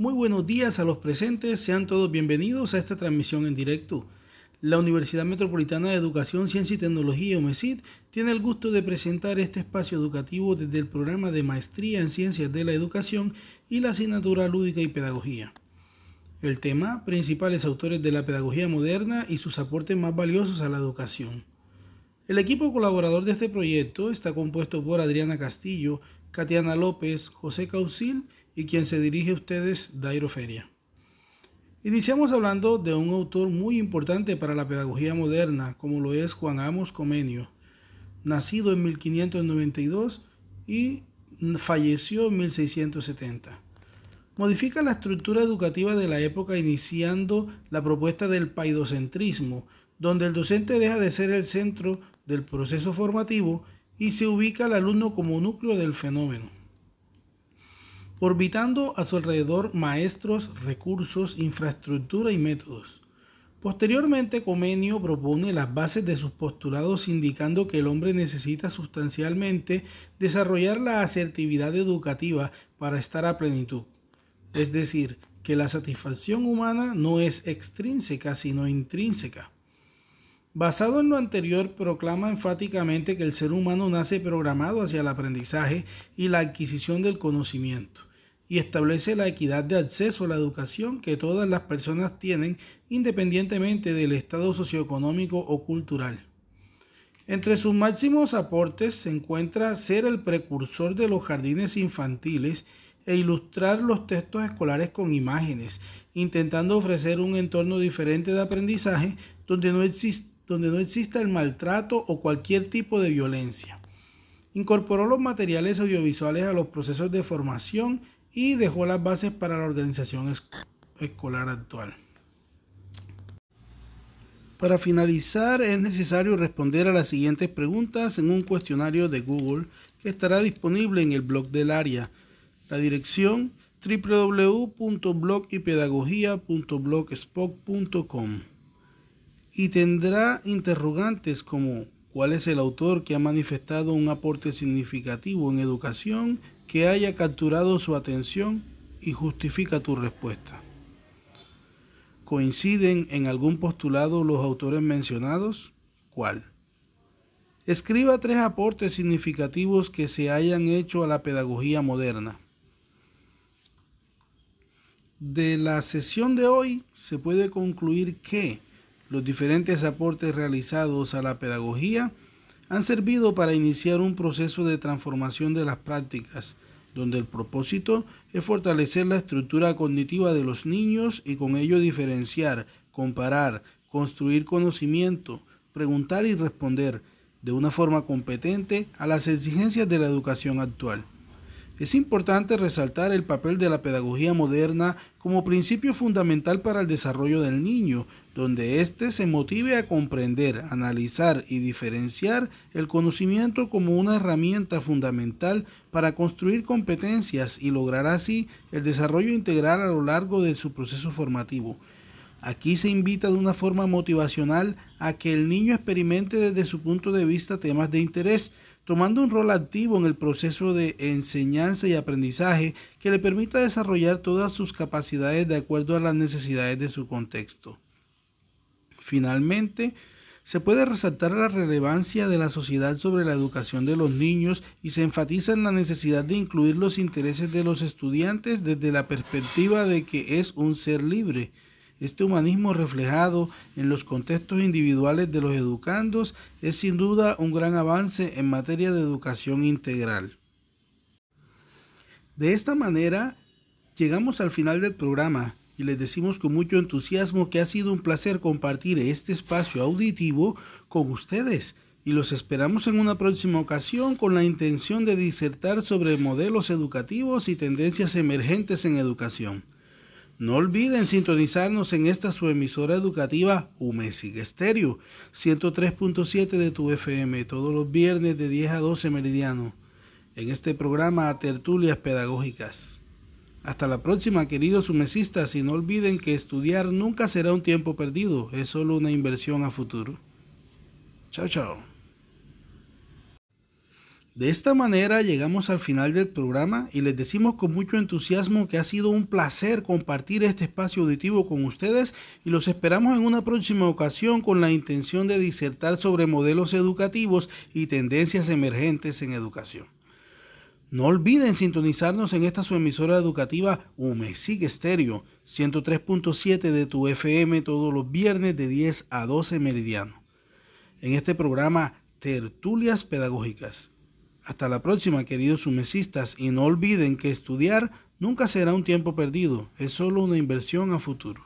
Muy buenos días a los presentes, sean todos bienvenidos a esta transmisión en directo. La Universidad Metropolitana de Educación, Ciencia y Tecnología, UMESID, tiene el gusto de presentar este espacio educativo desde el programa de Maestría en Ciencias de la Educación y la asignatura Lúdica y Pedagogía. El tema, principales autores de la pedagogía moderna y sus aportes más valiosos a la educación. El equipo colaborador de este proyecto está compuesto por Adriana Castillo, Katiana López, José Caucil y quien se dirige a ustedes, Dairo Feria. Iniciamos hablando de un autor muy importante para la pedagogía moderna, como lo es Juan Amos Comenio, nacido en 1592 y falleció en 1670. Modifica la estructura educativa de la época iniciando la propuesta del paidocentrismo, donde el docente deja de ser el centro del proceso formativo y se ubica al alumno como núcleo del fenómeno orbitando a su alrededor maestros, recursos, infraestructura y métodos. Posteriormente, Comenio propone las bases de sus postulados indicando que el hombre necesita sustancialmente desarrollar la asertividad educativa para estar a plenitud, es decir, que la satisfacción humana no es extrínseca sino intrínseca. Basado en lo anterior, proclama enfáticamente que el ser humano nace programado hacia el aprendizaje y la adquisición del conocimiento y establece la equidad de acceso a la educación que todas las personas tienen independientemente del estado socioeconómico o cultural. Entre sus máximos aportes se encuentra ser el precursor de los jardines infantiles e ilustrar los textos escolares con imágenes, intentando ofrecer un entorno diferente de aprendizaje donde no, donde no exista el maltrato o cualquier tipo de violencia. Incorporó los materiales audiovisuales a los procesos de formación y dejó las bases para la organización escolar actual. Para finalizar, es necesario responder a las siguientes preguntas en un cuestionario de Google que estará disponible en el blog del área. La dirección www.blogypedagogía.blogspot.com y tendrá interrogantes como ¿cuál es el autor que ha manifestado un aporte significativo en educación que haya capturado su atención y justifica tu respuesta. ¿Coinciden en algún postulado los autores mencionados? ¿Cuál? Escriba tres aportes significativos que se hayan hecho a la pedagogía moderna. De la sesión de hoy se puede concluir que los diferentes aportes realizados a la pedagogía han servido para iniciar un proceso de transformación de las prácticas, donde el propósito es fortalecer la estructura cognitiva de los niños y con ello diferenciar, comparar, construir conocimiento, preguntar y responder de una forma competente a las exigencias de la educación actual. Es importante resaltar el papel de la pedagogía moderna como principio fundamental para el desarrollo del niño, donde éste se motive a comprender, analizar y diferenciar el conocimiento como una herramienta fundamental para construir competencias y lograr así el desarrollo integral a lo largo de su proceso formativo. Aquí se invita de una forma motivacional a que el niño experimente desde su punto de vista temas de interés, tomando un rol activo en el proceso de enseñanza y aprendizaje que le permita desarrollar todas sus capacidades de acuerdo a las necesidades de su contexto. Finalmente, se puede resaltar la relevancia de la sociedad sobre la educación de los niños y se enfatiza en la necesidad de incluir los intereses de los estudiantes desde la perspectiva de que es un ser libre, este humanismo reflejado en los contextos individuales de los educandos es sin duda un gran avance en materia de educación integral. De esta manera, llegamos al final del programa y les decimos con mucho entusiasmo que ha sido un placer compartir este espacio auditivo con ustedes y los esperamos en una próxima ocasión con la intención de disertar sobre modelos educativos y tendencias emergentes en educación. No olviden sintonizarnos en esta su emisora educativa UMESIG Estéreo 103.7 de tu FM todos los viernes de 10 a 12 meridiano en este programa Tertulias Pedagógicas. Hasta la próxima, queridos umesistas, y no olviden que estudiar nunca será un tiempo perdido, es solo una inversión a futuro. Chao, chao. De esta manera llegamos al final del programa y les decimos con mucho entusiasmo que ha sido un placer compartir este espacio auditivo con ustedes y los esperamos en una próxima ocasión con la intención de disertar sobre modelos educativos y tendencias emergentes en educación. No olviden sintonizarnos en esta su emisora educativa UMESIG Estéreo 103.7 de tu FM todos los viernes de 10 a 12 meridiano. En este programa Tertulias Pedagógicas. Hasta la próxima, queridos sumesistas, y no olviden que estudiar nunca será un tiempo perdido, es solo una inversión a futuro.